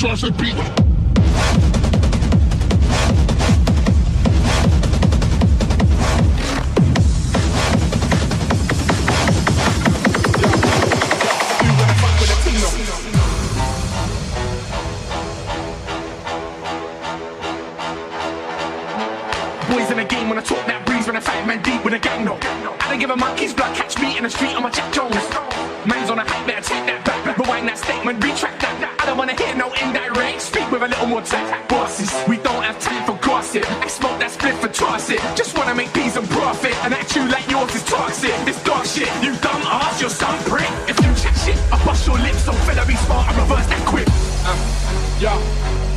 trust the. pass it. Just wanna make peace and profit. and An you like yours is toxic. It's dark shit. You dumb ass, you're some prick. If you chat shit, I bust your lips. So fella be smart and reverse that quick. Uh, yeah.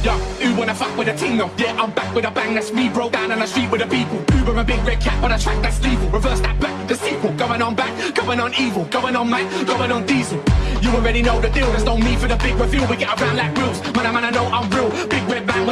Yeah, who wanna fuck with a Tino? Yeah, I'm back with a bang, that's me, bro. Down on the street with a people. Uber a big red cap on a track that's evil. Reverse that back, the sequel. Going on back, going on evil. Going on Mac, going on diesel. You already know the deal, there's no need for the big reveal. We get around like rules. Man, I man, I know I'm real. Big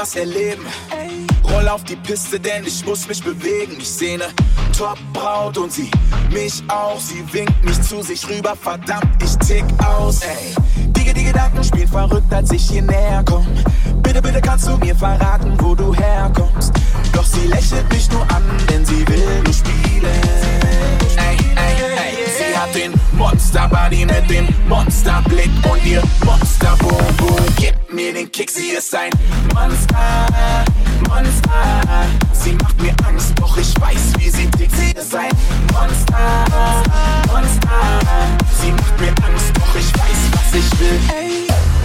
was erleben. Roll auf die Piste, denn ich muss mich bewegen. Ich sehne Top-Braut und sie mich auch. Sie winkt mich zu sich rüber, verdammt, ich tick aus, ey. Die, die Gedanken spielen verrückt, als ich hier näher komm. Bitte, bitte kannst du mir verraten, wo du herkommst. Doch sie lächelt mich nur an, denn sie will nur spielen. Ey, ey, ey. Sie hat den Monster-Body mit dem Monsterblick und ihr Monster-Boom-Boom. Gib mir den Kick, sie ist ein Monster, Monster. Sie macht mir Angst, doch ich weiß, wie sie tickt. Sie ist ein Monster, Monster. Sie macht mir Angst, doch ich weiß, was ich will. Ey.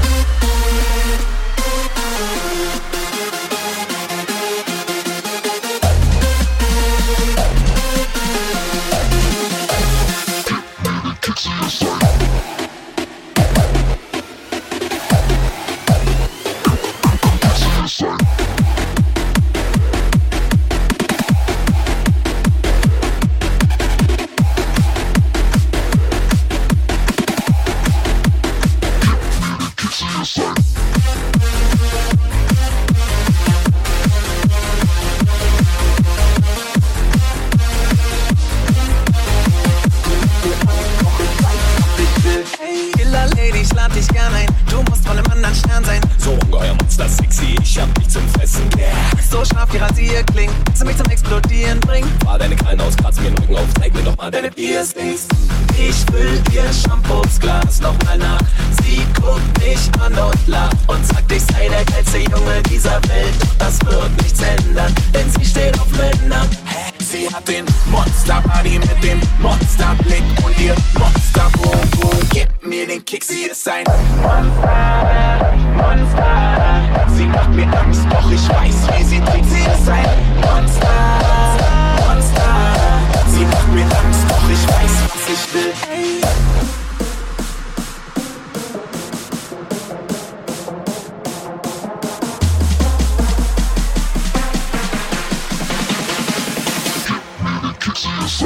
Fernsehen. So ungeheuer Monster sexy ich hab dich zum Fressen, yeah. So scharf wie Rasierklingen, dass sie mich zum Explodieren bringt. Fahr deine Krallen aus, kratz mir den Rücken auf, zeig mir doch mal deine Piercings. Ich füll ihr Shampoosglas nochmal nach. Sie guckt mich an und lacht und sagt, ich sei der geilste Junge dieser Welt. Doch das wird nichts ändern, denn sie steht auf Männer. Sie hat den Monster-Body mit dem Monsterblick und ihr Monster-Boom-Boom. Gib mir den Kick, sie ist ein Monster, Monster. Sie macht mir Angst, doch ich weiß, wie sie tickt. Sie ist ein Monster, Monster. Sie macht mir Angst, doch ich weiß, was ich will. Ey. pretending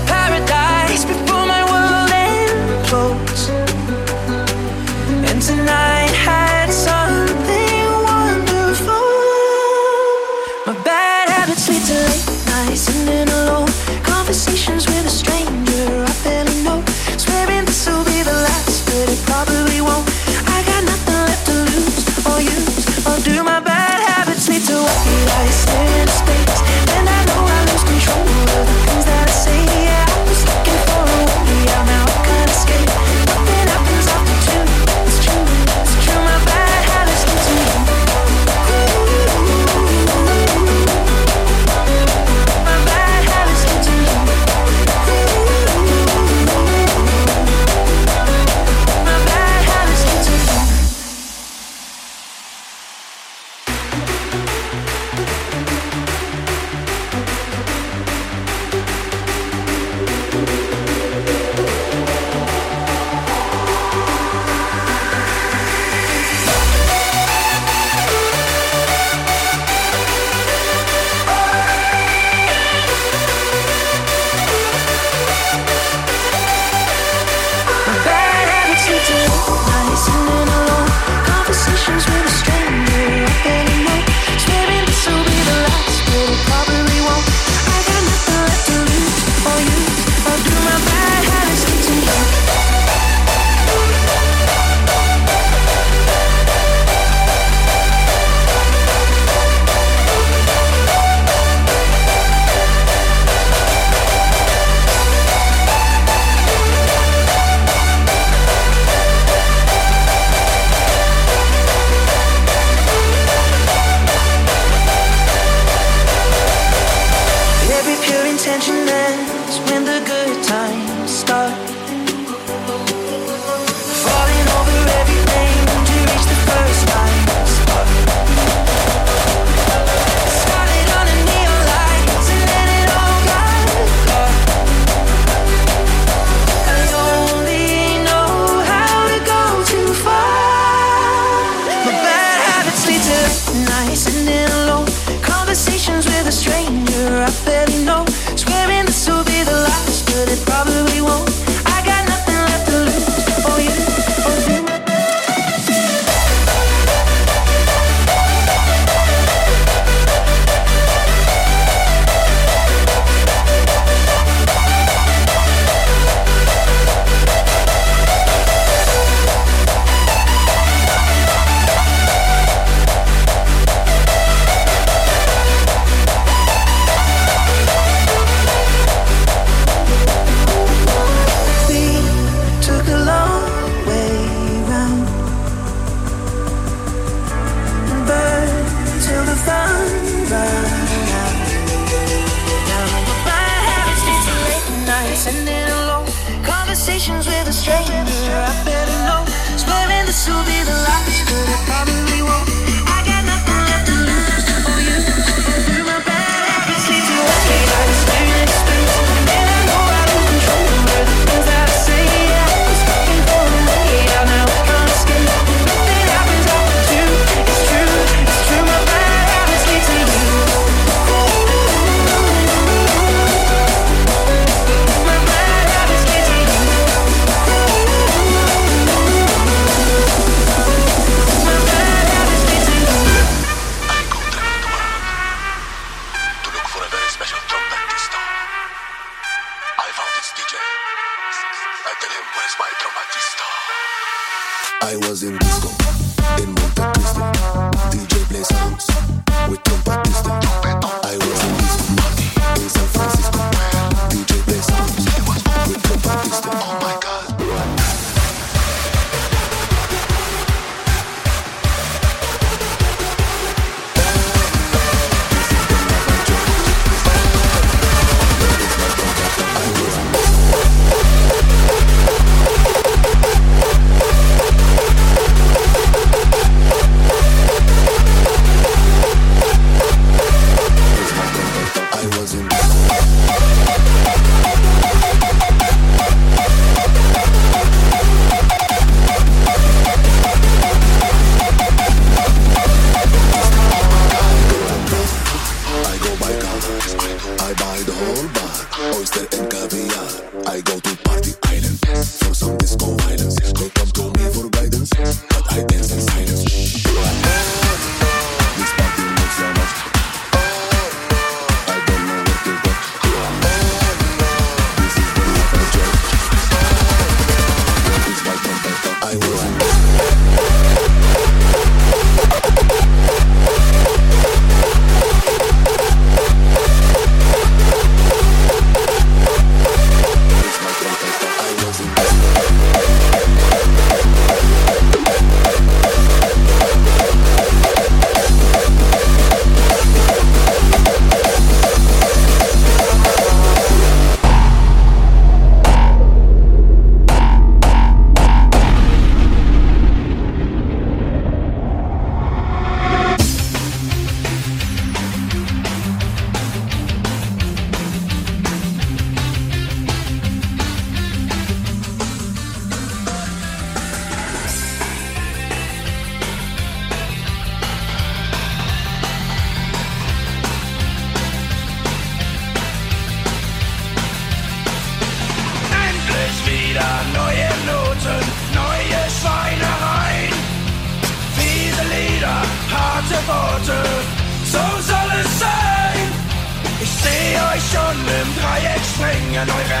springen,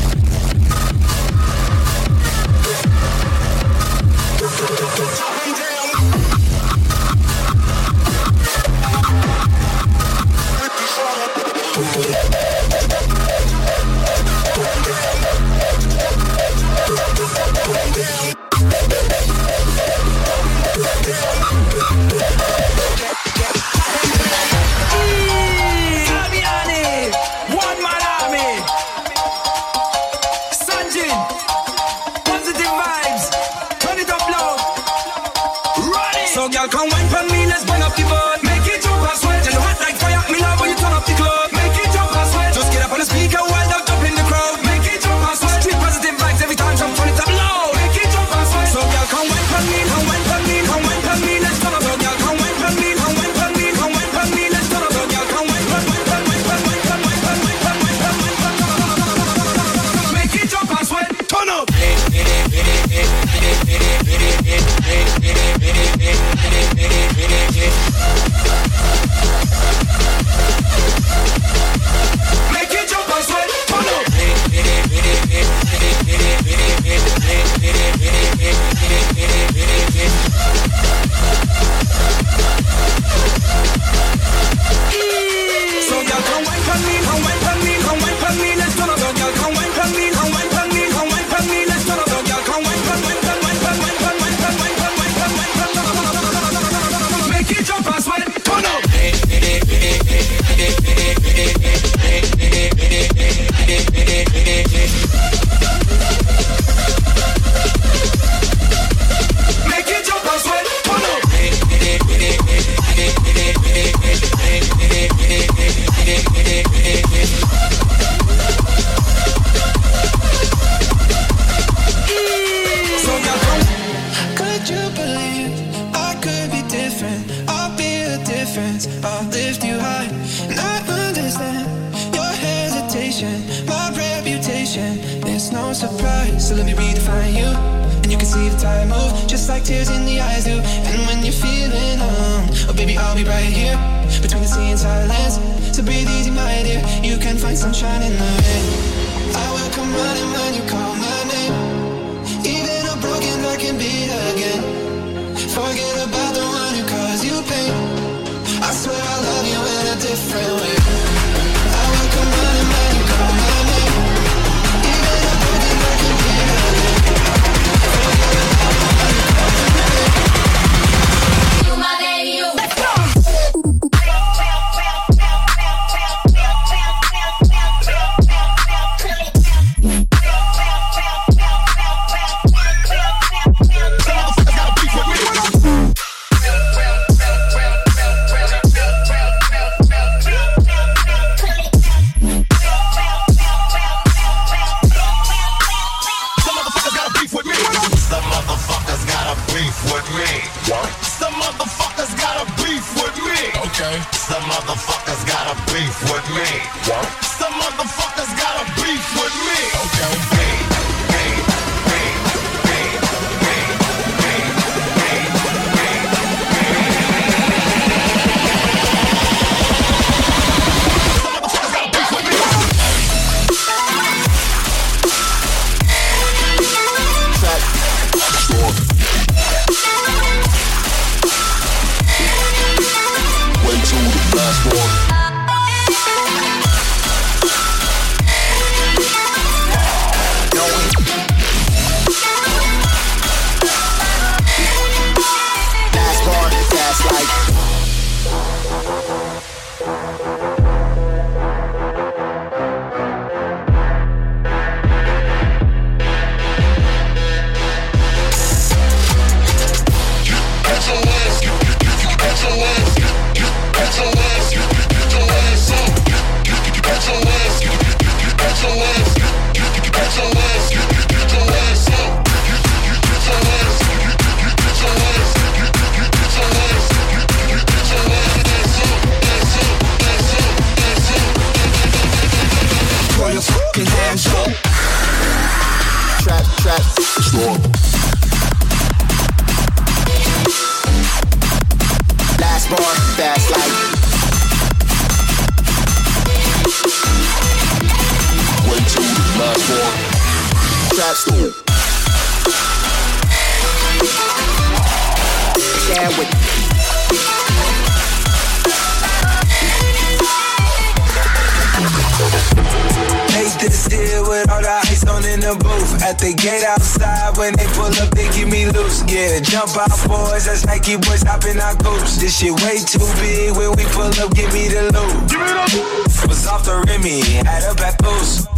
Shit way too big when we pull up, give me the loot. Give me the loot. Was off the Remy, had a back boost.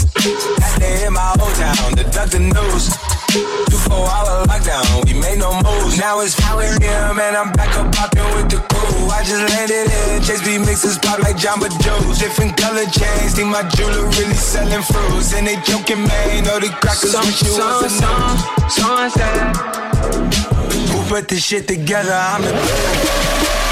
Had to in my old town to duck the news. Two lockdown, we made no moves. Now it's power him, and I'm back up popping with the crew. I just landed in JSB mixes pop like Jamba Juice. Different color chains, think my jeweler really selling fruits. And they joking, man, know the crackers some, with you. Some, some, some, who put this shit together? I'm the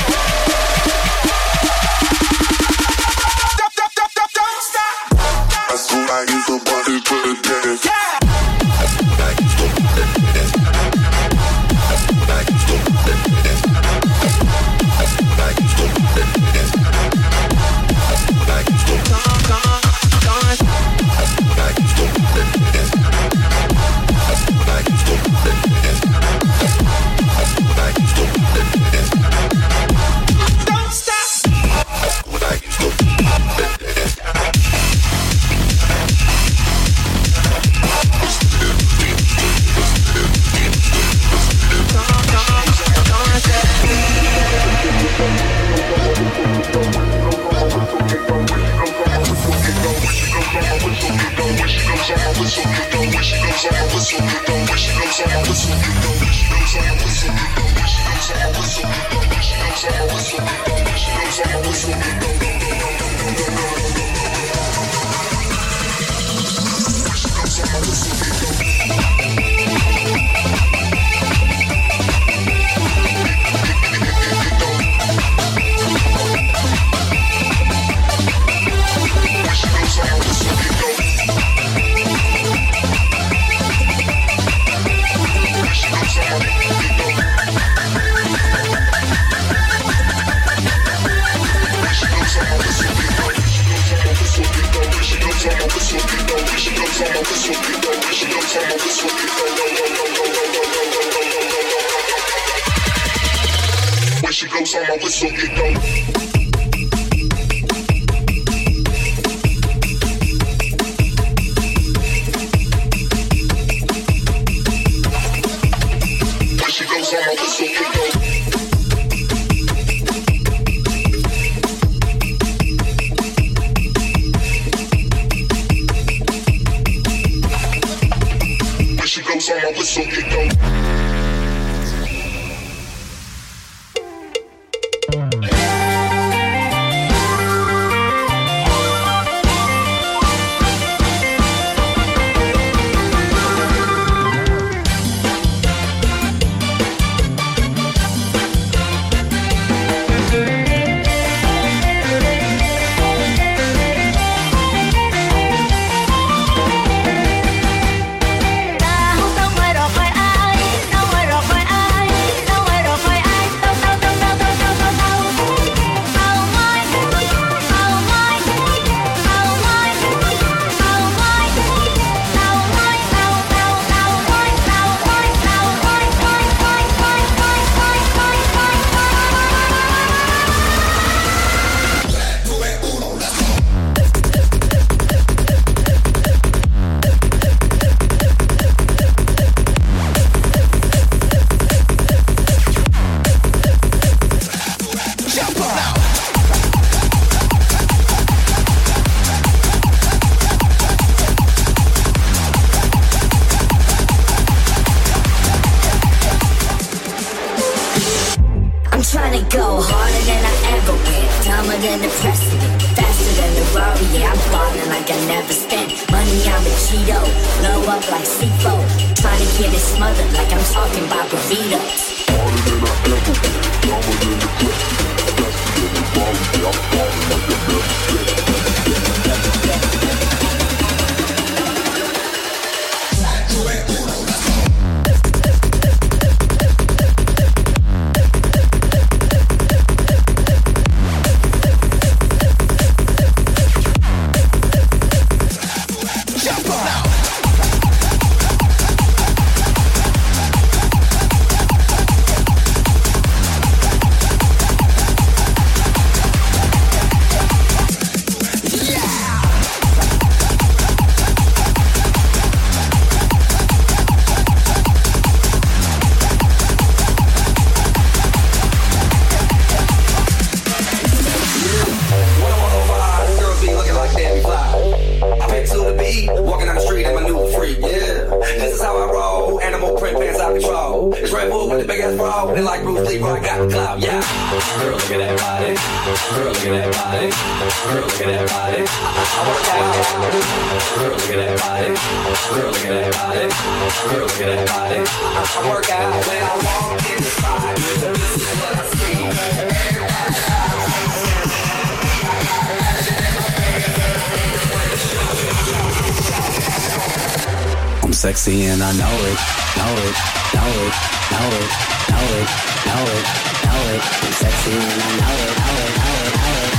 sexy and I know it, know it, know it, know it, know it, know it, know it. I'm sexy and I know it, know it, know it,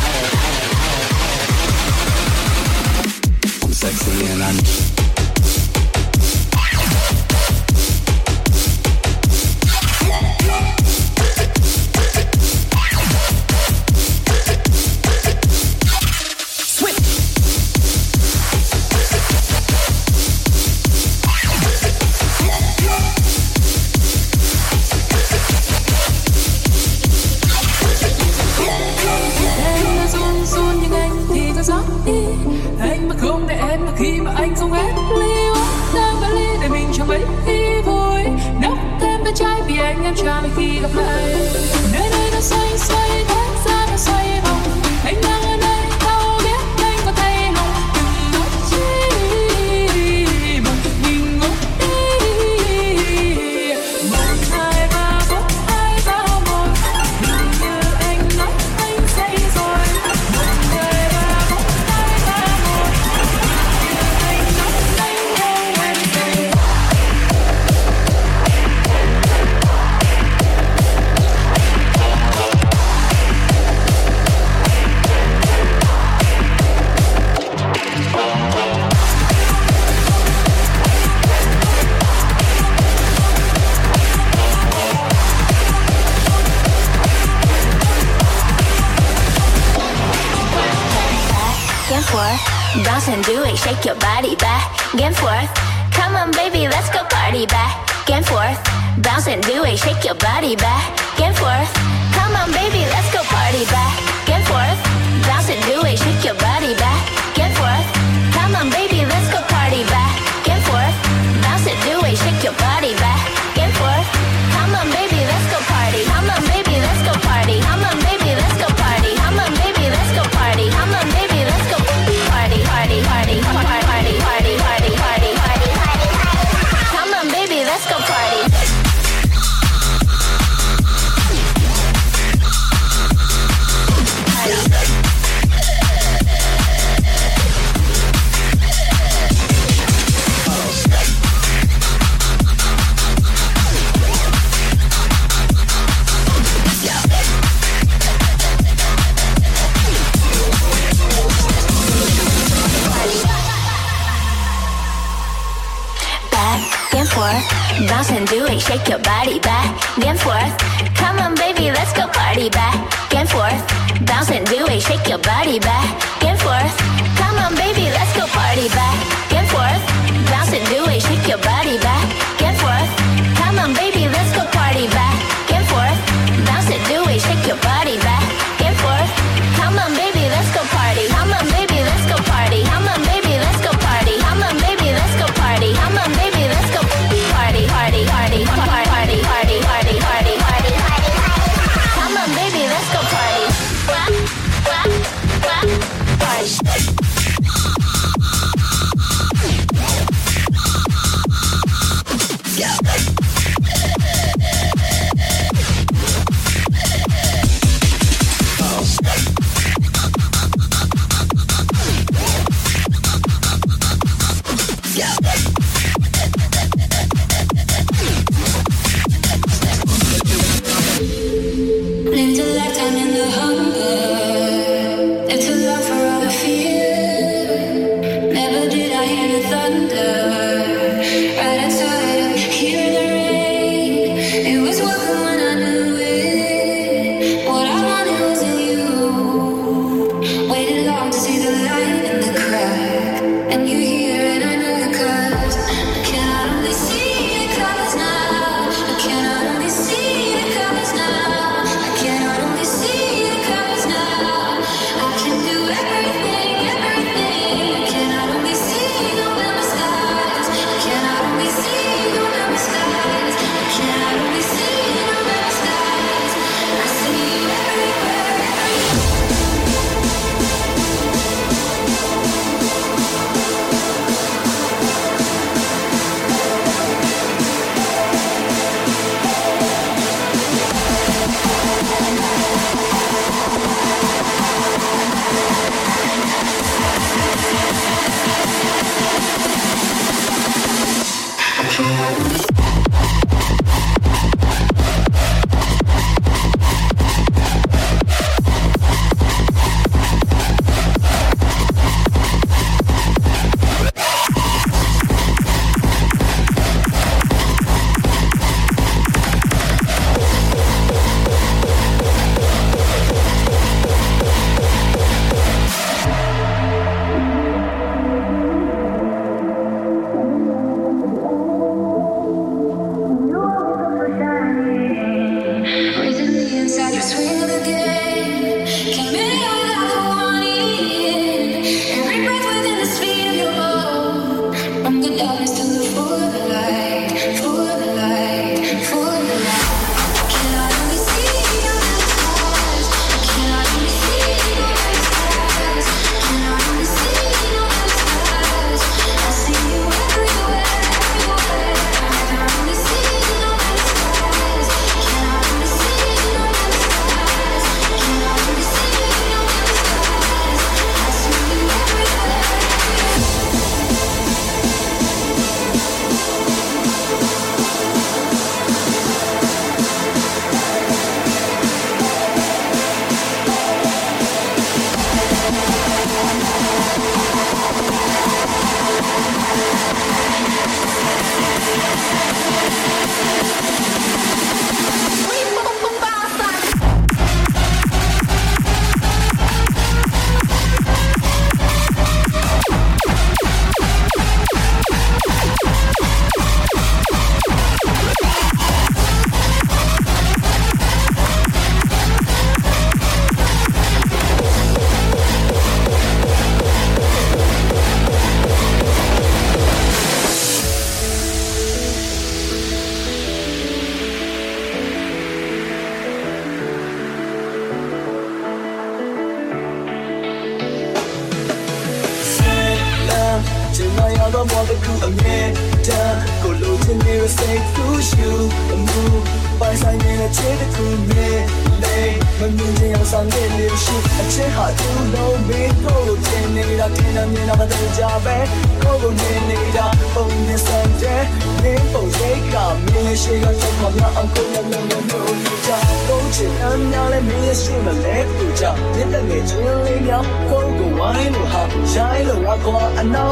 know it, know it, know it. know I'm sexy and I know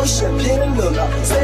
我血拼了老